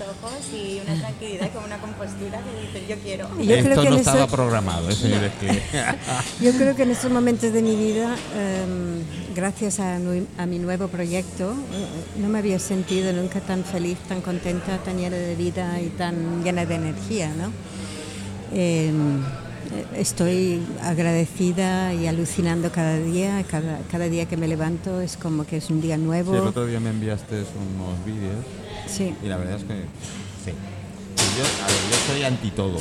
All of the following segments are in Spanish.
ojos y una tranquilidad, como una compostura que dices, yo quiero. Yo Esto creo que no estaba eso- programado, ¿eh? Que... Yo creo que en estos momentos de mi vida, em, gracias a, a mi nuevo proyecto, eh, no me había sentido nunca tan feliz, tan contenta, tan llena de vida y tan llena de energía, ¿no? Em, eh, estoy agradecida y alucinando cada día, cada, cada día que me levanto es como que es un día Sí, el nuevo. otro día me enviaste unos vídeos Sí, y la verdad es que sí. Yo, a ver, yo soy anti todo.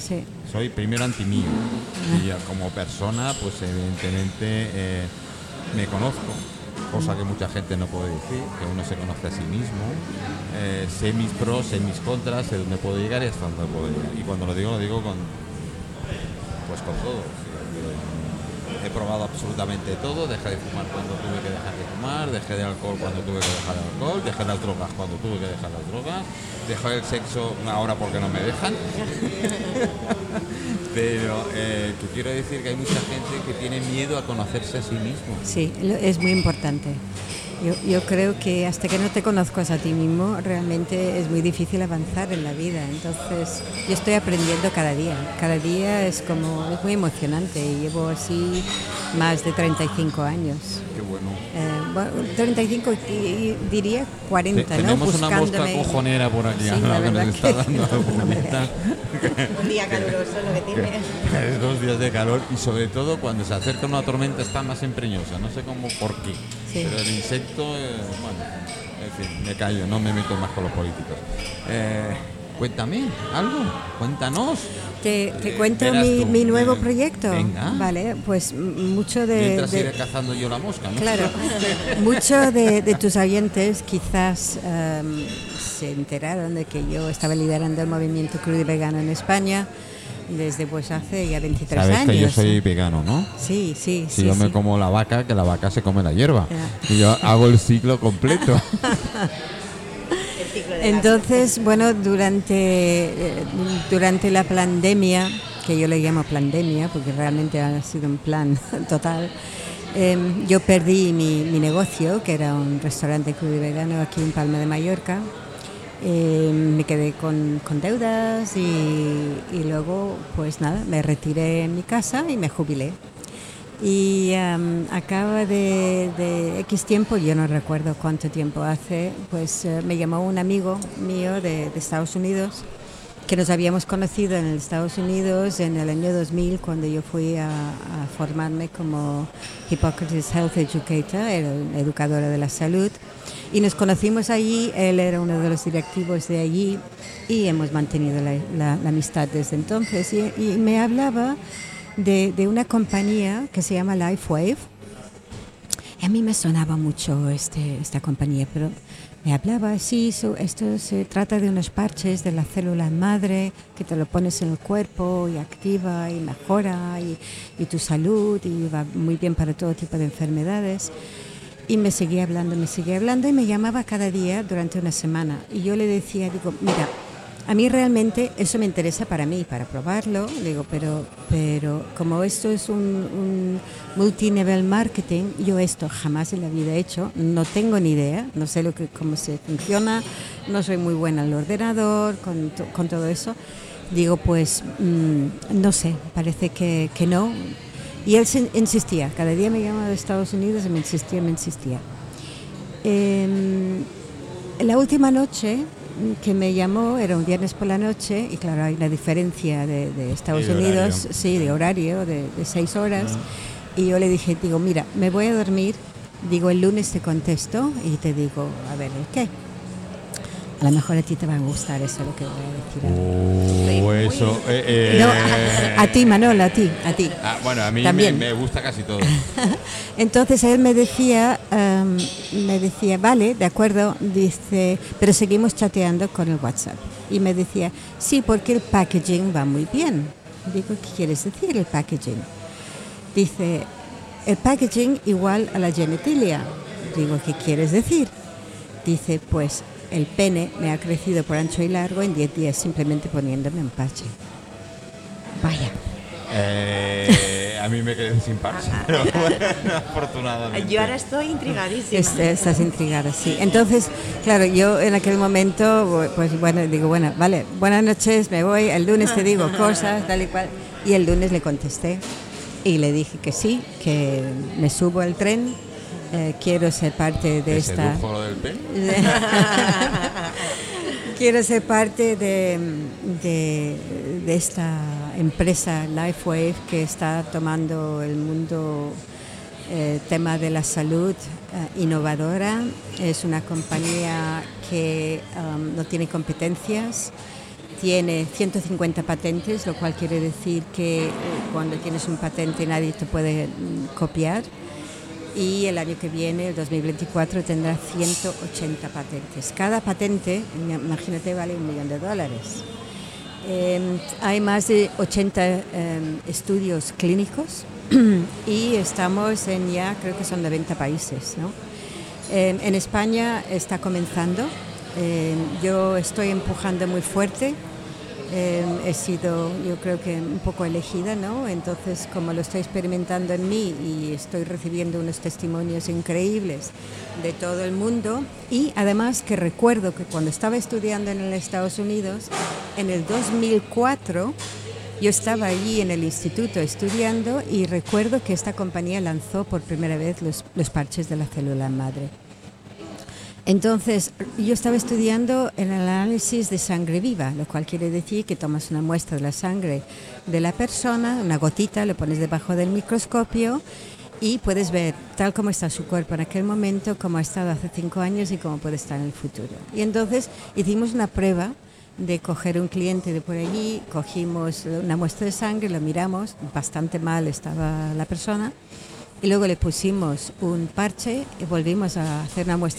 sí, Soy primero anti mí. Y ya como persona, pues evidentemente eh, me conozco, cosa que mucha gente no puede decir, que uno se conoce a sí mismo. Eh, sé mis pros, sé mis contras, sé dónde puedo llegar y hasta dónde puedo llegar. Y cuando lo digo, lo digo con pues con todo. He probado absolutamente todo, dejé de fumar cuando tuve que dejar de fumar, dejé de alcohol cuando tuve que dejar de alcohol, dejé las drogas cuando tuve que dejar las drogas, dejé el sexo ahora porque no me dejan. Pero eh, que quiero decir que hay mucha gente que tiene miedo a conocerse a sí mismo. sí, es muy importante. Yo, yo creo que hasta que no te conozcas a ti mismo, realmente es muy difícil avanzar en la vida. Entonces, yo estoy aprendiendo cada día. Cada día es como, es muy emocionante. Llevo así más de 35 años. 35 y, y diría 40, Te- ¿no? tenemos una mosca Buscándome- cojonera por aquí Sí, la que nos está dando la. Un día caluroso lo que tiene. Es dos días de calor y sobre todo cuando se acerca una tormenta está más empreñosa, no sé cómo por qué. Sí. Pero el insecto, eh, bueno, en fin, me callo, no me meto más con los políticos. Eh, cuéntame algo, cuéntanos. Te, te cuento mi, nuevo proyecto. venga. Vale, pues mucho de, Mientras de- iré cazando yo la mosca, ¿no? Claro, muchos de, de tus oyentes quizás em, se enteraron de que yo estaba liderando el movimiento crudo y vegano en España desde pues hace ya 23 Sabes años. que yo soy vegano, ¿no? Sí, sí, Si sí. yo me como la vaca, que la vaca se come la hierba. Y yo hago el ciclo completo. Ciclo de Entonces, bueno, durante, eh, durante la pandemia, que yo le llamo pandemia porque realmente ha sido un plan total, em, yo perdí mi, mi negocio, que era un restaurante crudo y vegano aquí en Palma de Mallorca. Em, me quedé con, con deudas y, y luego, pues nada, me retiré en mi casa y me jubilé. Y am, acaba de, X tiempo, yo no recuerdo cuánto tiempo hace, pues eh, me llamó un amigo mío de, de Estados Unidos, que nos habíamos conocido en Estados Unidos en el año 2000, cuando yo fui a, formarme como Hippocrates Health Educator, era educadora de la salud. Y nos conocimos allí, él era uno de los directivos de allí y hemos mantenido la, amistad desde entonces. Y me hablaba de, de una compañía que se llama LifeWave. Y a mí me sonaba mucho este, esta compañía, pero me hablaba así, so- esto se trata de unos parches de la célula madre que te lo pones en el cuerpo y activa y mejora y, y tu salud y va muy bien para todo tipo de enfermedades. Y me seguía hablando, me seguía hablando y me llamaba cada día durante una semana. Y yo le decía, digo, mira, a mí realmente eso me interesa para mí, para probarlo, digo, pero, pero como esto es un, un multinivel marketing, yo esto jamás en la vida he hecho, no tengo ni idea, no sé lo que, cómo se funciona, no soy muy buena al ordenador, con, con todo eso. Digo, pues mm, no sé, parece que, que no. Y él se insistía, cada día me llamaba de Estados Unidos y me insistía, me insistía. Em, la última noche que me llamó era un viernes por la noche y claro hay una diferencia de, de Estados de Unidos, horario. sí, de horario, de, de seis horas. Y yo le dije, digo, mira, me voy a dormir, digo, el lunes te contesto y te digo, a ver, ¿el qué? A lo mejor a ti te va a gustar eso lo que voy a decir. Oh, eso. eh, eh, No, a, a ti, Manol, a ti, a ti. Ah, bueno, a mí me, También. me gusta casi todo. Entonces él me decía, em, me decía, vale, de acuerdo, dice, pero seguimos chateando con el WhatsApp. Y me decía, sí, porque el packaging va muy bien. Digo, ¿qué quieres decir el packaging? Dice, el packaging igual a la genetilia. Digo, ¿qué quieres decir? Dice, pues el pene me ha crecido por ancho y largo en 10 días simplemente poniéndome un parche. Vaya. Eh, Eh, a mí me quedé sin parche, pero bueno, afortunadamente. Yo ahora estoy intrigadísima. Es- estás intrigada, sí. Entonces, claro, yo en aquel momento, pues bueno, digo, bueno, vale, buenas noches, me voy, el lunes te digo cosas, tal y cual. Y el lunes le contesté y le dije que sí, que me subo al tren, eh, quiero ser parte de ¿Te esta... sedujo lo del pelo? Quiero ser parte de, de- de esta empresa LifeWave que está tomando el mundo eh, tema de la salud eh, innovadora. Es una compañía que um, no tiene competencias, tiene 150 patentes, lo cual quiere decir que eh, cuando tienes un patente nadie te puede mm, copiar y el año que viene, el 2024, tendrá 180 patentes. Cada patente, imagínate, vale un millón de dólares. Eh, hay más de 80 eh, estudios clínicos y estamos en ya, creo que son 90 países. ¿no? Eh, en España está comenzando. Yo estoy empujando muy fuerte. Eh, he sido, yo creo que un poco elegida, ¿no? Entonces, como lo estoy experimentando en mí y estoy recibiendo unos testimonios increíbles de todo el mundo, y además que recuerdo que cuando estaba estudiando en Estados Unidos, en el 2004, yo estaba allí en el instituto estudiando y recuerdo que esta compañía lanzó por primera vez los, los parches de la célula madre. Entonces, yo estaba estudiando el análisis de sangre viva, lo cual quiere decir que tomas una muestra de la sangre de la persona, una gotita, lo pones debajo del microscopio y puedes ver tal como está su cuerpo en aquel momento, cómo ha estado hace cinco años y cómo puede estar en el futuro. Y entonces hicimos una prueba de coger un cliente de por allí, cogimos una muestra de sangre, lo miramos, bastante mal estaba la persona, y luego le pusimos un parche y volvimos a hacer una muestra